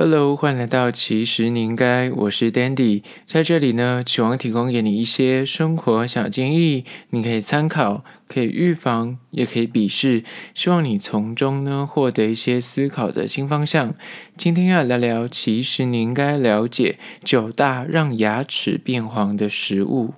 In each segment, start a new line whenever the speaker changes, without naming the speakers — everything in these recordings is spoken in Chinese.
Hello，欢迎来到其实你应该，我是 Dandy，在这里呢，期望提供给你一些生活小建议，你可以参考，可以预防，也可以鄙视，希望你从中呢获得一些思考的新方向。今天要来聊，其实你应该了解九大让牙齿变黄的食物。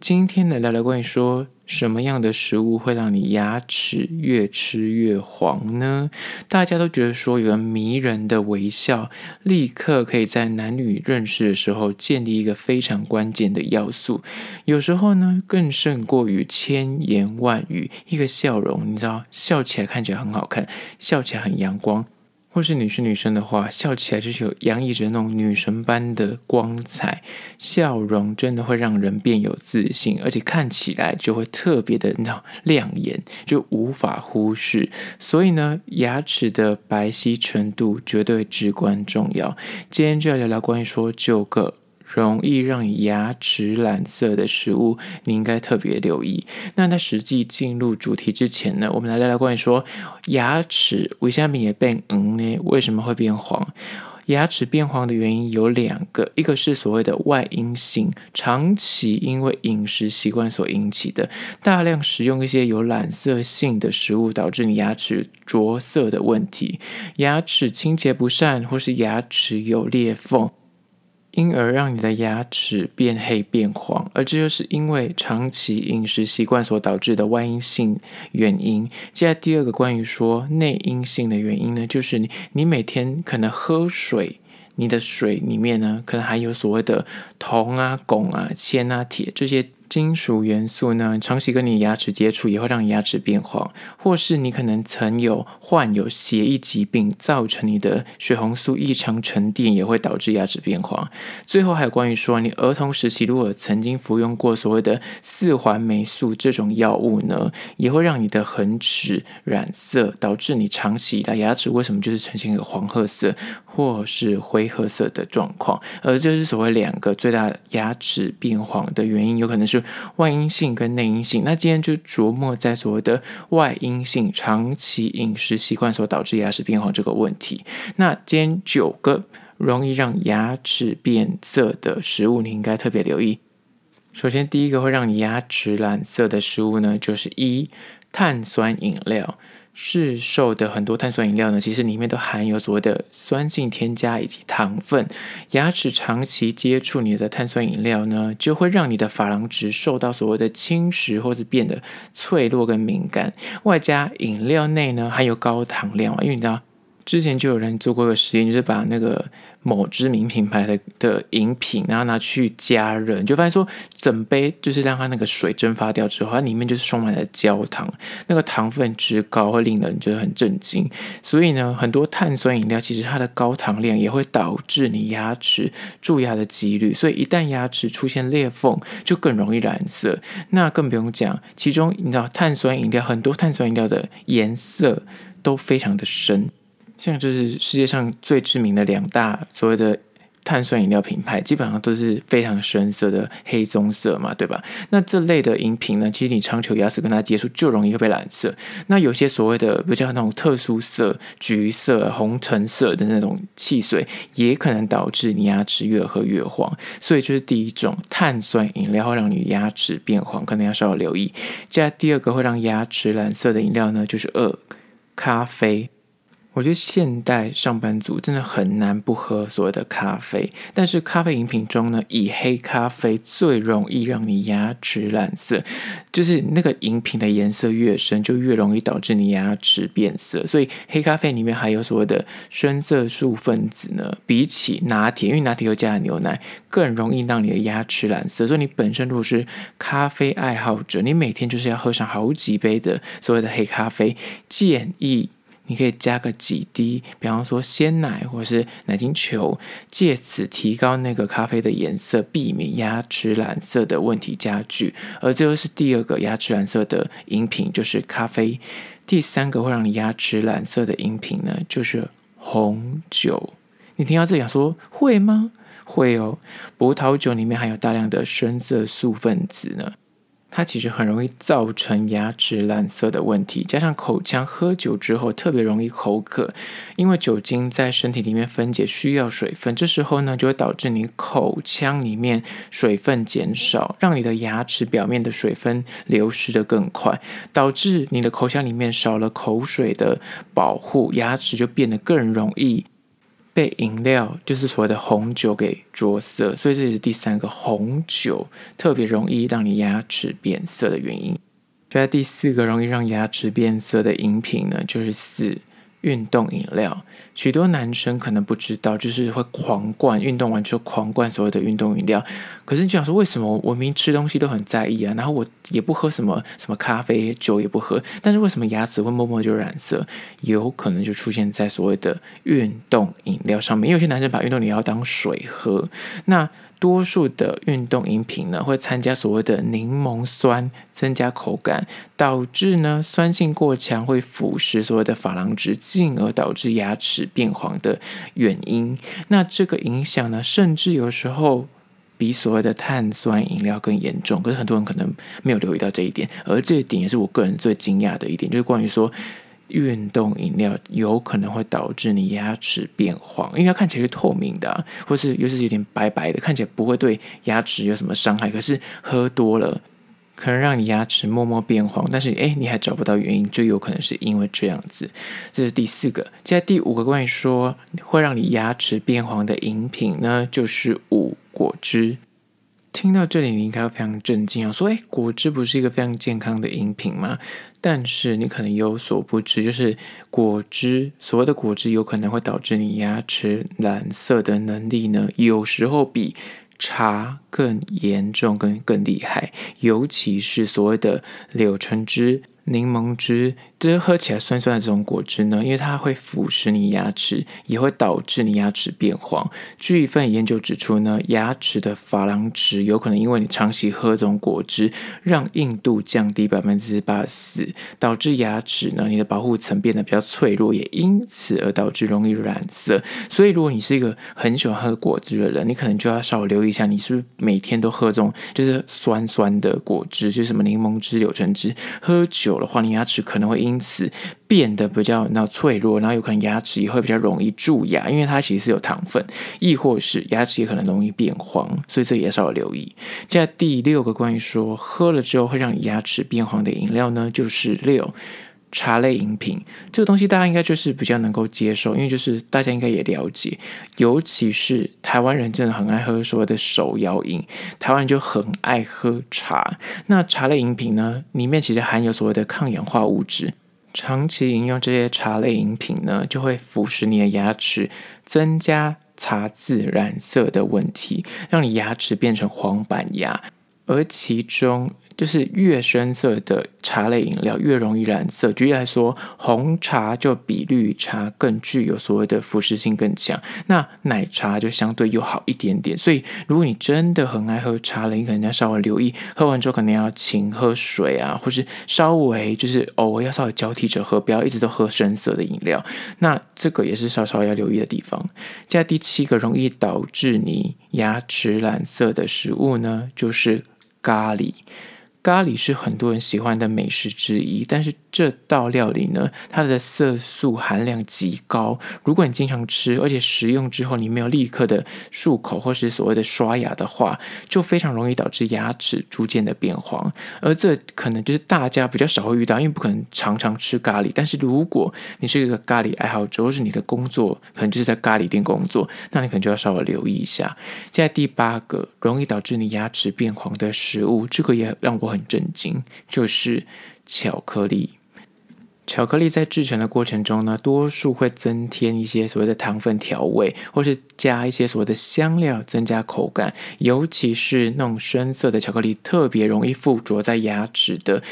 今天来聊聊关于说。什么样的食物会让你牙齿越吃越黄呢？大家都觉得说，有个迷人的微笑，立刻可以在男女认识的时候建立一个非常关键的要素。有时候呢，更胜过于千言万语。一个笑容，你知道，笑起来看起来很好看，笑起来很阳光。或是你是女生的话，笑起来就是有洋溢着那种女神般的光彩，笑容真的会让人变有自信，而且看起来就会特别的那种亮眼，就无法忽视。所以呢，牙齿的白皙程度绝对至关重要。今天就要聊聊关于说九个。容易让牙齿染色的食物，你应该特别留意。那在实际进入主题之前呢，我们来聊聊关于说牙齿为什么也变黄呢？为什么会变黄？牙齿变黄的原因有两个，一个是所谓的外因性，长期因为饮食习惯所引起的，大量食用一些有染色性的食物，导致你牙齿着色的问题，牙齿清洁不善，或是牙齿有裂缝。因而让你的牙齿变黑变黄，而这就是因为长期饮食习惯所导致的外因性原因。接下来第二个关于说内因性的原因呢，就是你你每天可能喝水，你的水里面呢可能含有所谓的铜啊、汞啊、铅啊、铁这些。金属元素呢，长期跟你牙齿接触也会让你牙齿变黄，或是你可能曾有患有血液疾病，造成你的血红素异常沉淀，也会导致牙齿变黄。最后还有关于说，你儿童时期如果曾经服用过所谓的四环霉素这种药物呢，也会让你的恒齿染色，导致你长期以来牙齿为什么就是呈现一个黄褐色或是灰褐色的状况？而这是所谓两个最大牙齿变黄的原因，有可能是。外阴性跟内阴性，那今天就琢磨在所谓的外阴性，长期饮食习惯所导致牙齿变黄这个问题。那今天九个容易让牙齿变色的食物，你应该特别留意。首先，第一个会让你牙齿染色的食物呢，就是一碳酸饮料。市售的很多碳酸饮料呢，其实里面都含有所谓的酸性添加以及糖分。牙齿长期接触你的碳酸饮料呢，就会让你的珐琅质受到所谓的侵蚀，或是变得脆弱跟敏感。外加饮料内呢含有高糖量啊，因为你知道。之前就有人做过一个实验，就是把那个某知名品牌的的饮品，然后拿去加热，就发现说整杯就是让它那个水蒸发掉之后，它里面就是充满了焦糖，那个糖分之高会令人觉得很震惊。所以呢，很多碳酸饮料其实它的高糖量也会导致你牙齿蛀牙的几率，所以一旦牙齿出现裂缝，就更容易染色。那更不用讲，其中你知道碳酸饮料很多碳酸饮料的颜色都非常的深。像就是世界上最知名的两大所谓的碳酸饮料品牌，基本上都是非常深色的黑棕色嘛，对吧？那这类的饮品呢，其实你长久牙齿跟它接触，就容易会被染色。那有些所谓的比较那种特殊色、橘色、红橙色的那种汽水，也可能导致你牙齿越喝越黄。所以就是第一种碳酸饮料会让你牙齿变黄，可能要稍微留意。接下来第二个会让牙齿染色的饮料呢，就是二咖啡。我觉得现代上班族真的很难不喝所谓的咖啡，但是咖啡饮品中呢，以黑咖啡最容易让你牙齿染色，就是那个饮品的颜色越深，就越容易导致你牙齿变色。所以黑咖啡里面还有所谓的深色素分子呢，比起拿铁，因为拿铁又加了牛奶，更容易让你的牙齿染色。所以你本身如果是咖啡爱好者，你每天就是要喝上好几杯的所谓的黑咖啡，建议。你可以加个几滴，比方说鲜奶或是奶精球，借此提高那个咖啡的颜色，避免牙齿染色的问题加剧。而这又是第二个牙齿染色的饮品，就是咖啡。第三个会让你牙齿染色的饮品呢，就是红酒。你听到这里想说会吗？会哦，葡萄酒里面含有大量的深色素分子呢。它其实很容易造成牙齿染色的问题，加上口腔喝酒之后特别容易口渴，因为酒精在身体里面分解需要水分，这时候呢就会导致你口腔里面水分减少，让你的牙齿表面的水分流失的更快，导致你的口腔里面少了口水的保护，牙齿就变得更容易。被饮料就是所谓的红酒给着色，所以这也是第三个红酒特别容易让你牙齿变色的原因。接下来第四个容易让牙齿变色的饮品呢，就是四。运动饮料，许多男生可能不知道，就是会狂灌，运动完之后狂灌所有的运动饮料。可是你就想说，为什么我明明吃东西都很在意啊？然后我也不喝什么什么咖啡，酒也不喝，但是为什么牙齿会默默就染色？有可能就出现在所谓的运动饮料上面。因为有些男生把运动饮料当水喝，那。多数的运动饮品呢，会参加所谓的柠檬酸，增加口感，导致呢酸性过强，会腐蚀所谓的珐琅质，进而导致牙齿变黄的原因。那这个影响呢，甚至有时候比所谓的碳酸饮料更严重。可是很多人可能没有留意到这一点，而这一点也是我个人最惊讶的一点，就是关于说。运动饮料有可能会导致你牙齿变黄，因为它看起来是透明的，或是又是有点白白的，看起来不会对牙齿有什么伤害。可是喝多了，可能让你牙齿默默变黄，但是诶，你还找不到原因，就有可能是因为这样子。这是第四个，接下来第五个关于说会让你牙齿变黄的饮品呢，就是五果汁。听到这里，你应该非常震惊啊！说，哎，果汁不是一个非常健康的饮品吗？但是你可能有所不知，就是果汁，所谓的果汁有可能会导致你牙齿染色的能力呢，有时候比茶更严重、更更厉害，尤其是所谓的柳橙汁。柠檬汁，这喝起来酸酸的这种果汁呢，因为它会腐蚀你牙齿，也会导致你牙齿变黄。据一份研究指出呢，牙齿的珐琅质有可能因为你长期喝这种果汁，让硬度降低百分之八十四，导致牙齿呢，你的保护层变得比较脆弱，也因此而导致容易染色。所以，如果你是一个很喜欢喝果汁的人，你可能就要稍微留意一下，你是不是每天都喝这种就是酸酸的果汁，就是什么柠檬汁、柳橙汁，喝酒的话，你牙齿可能会因因此变得比较那脆弱，然后有可能牙齿也会比较容易蛀牙，因为它其实是有糖分，亦或是牙齿也可能容易变黄，所以这也稍微留意。接下来第六个关于说喝了之后会让你牙齿变黄的饮料呢，就是六。茶类饮品这个东西，大家应该就是比较能够接受，因为就是大家应该也了解，尤其是台湾人真的很爱喝所谓的手摇饮，台湾人就很爱喝茶。那茶类饮品呢，里面其实含有所谓的抗氧化物质，长期饮用这些茶类饮品呢，就会腐蚀你的牙齿，增加茶渍染色的问题，让你牙齿变成黄板牙，而其中。就是越深色的茶类饮料越容易染色。举例来说，红茶就比绿茶更具有所谓的腐蚀性更强。那奶茶就相对又好一点点。所以，如果你真的很爱喝茶了，你可能要稍微留意，喝完之后可能要勤喝水啊，或是稍微就是偶尔要稍微交替着喝，不要一直都喝深色的饮料。那这个也是稍稍要留意的地方。接下来第七个容易导致你牙齿染色的食物呢，就是咖喱。咖喱是很多人喜欢的美食之一，但是这道料理呢，它的色素含量极高。如果你经常吃，而且食用之后你没有立刻的漱口或是所谓的刷牙的话，就非常容易导致牙齿逐渐的变黄。而这可能就是大家比较少会遇到，因为不可能常常吃咖喱。但是如果你是一个咖喱爱好者，或是你的工作可能就是在咖喱店工作，那你可能就要稍微留意一下。现在第八个容易导致你牙齿变黄的食物，这个也让我。很震惊，就是巧克力。巧克力在制成的过程中呢，多数会增添一些所谓的糖分调味，或是加一些所谓的香料，增加口感。尤其是那种深色的巧克力，特别容易附着在牙齿的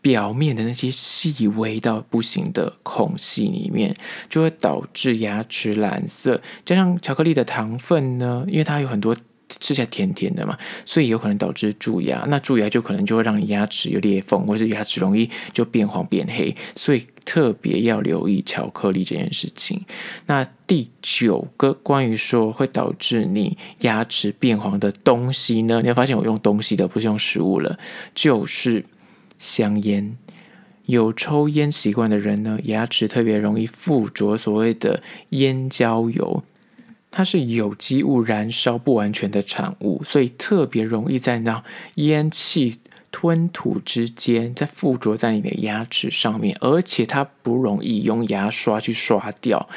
表面的那些细微到不行的空隙里面，就会导致牙齿蓝色。加上巧克力的糖分呢，因为它有很多。吃起来甜甜的嘛，所以有可能导致蛀牙。那蛀牙就可能就会让你牙齿有裂缝，或是牙齿容易就变黄变黑。所以特别要留意巧克力这件事情。那第九个关于说会导致你牙齿变黄的东西呢？你会发现我用东西的，不是用食物了，就是香烟。有抽烟习惯的人呢，牙齿特别容易附着所谓的烟焦油。它是有机物燃烧不完全的产物，所以特别容易在那烟气吞吐之间，在附着在你的牙齿上面，而且它不容易用牙刷去刷掉。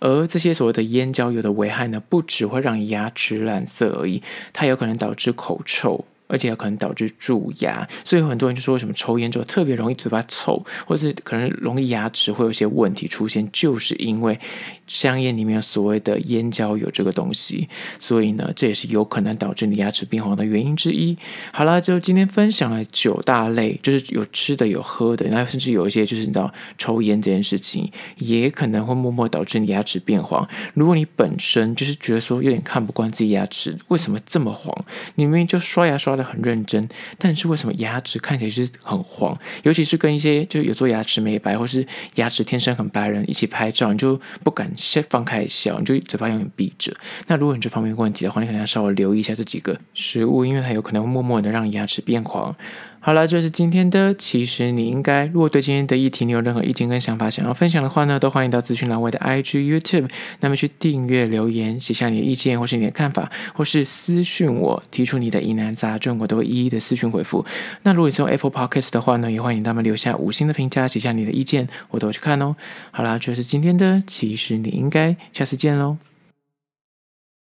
而这些所谓的烟焦油的危害呢，不只会让牙齿染色而已，它有可能导致口臭。而且有可能导致蛀牙，所以很多人就说，为什么抽烟之后特别容易嘴巴臭，或是可能容易牙齿会有些问题出现，就是因为香烟里面所谓的烟焦油这个东西。所以呢，这也是有可能导致你牙齿变黄的原因之一。好了，就今天分享了九大类，就是有吃的、有喝的，然后甚至有一些就是你知道抽烟这件事情，也可能会默默导致你牙齿变黄。如果你本身就是觉得说有点看不惯自己牙齿为什么这么黄，你明明就刷牙刷的。很认真，但是为什么牙齿看起来就是很黄？尤其是跟一些就有做牙齿美白或是牙齿天生很白人一起拍照，你就不敢先放开笑，你就嘴巴永远闭着。那如果你这方面有问题的话，你可能要稍微留意一下这几个食物，因为它有可能会默默的让你牙齿变黄。好了，这是今天的。其实你应该，如果对今天的议题你有任何意见跟想法想要分享的话呢，都欢迎到资讯栏外的 IG、YouTube，那么去订阅、留言，写下你的意见或是你的看法，或是私讯我，提出你的疑难杂症，我都会一一的私讯回复。那如果你是用 Apple Podcast 的话呢，也欢迎他们留下五星的评价，写下你的意见，我都会去看哦。好了，这是今天的。其实你应该，下次见喽。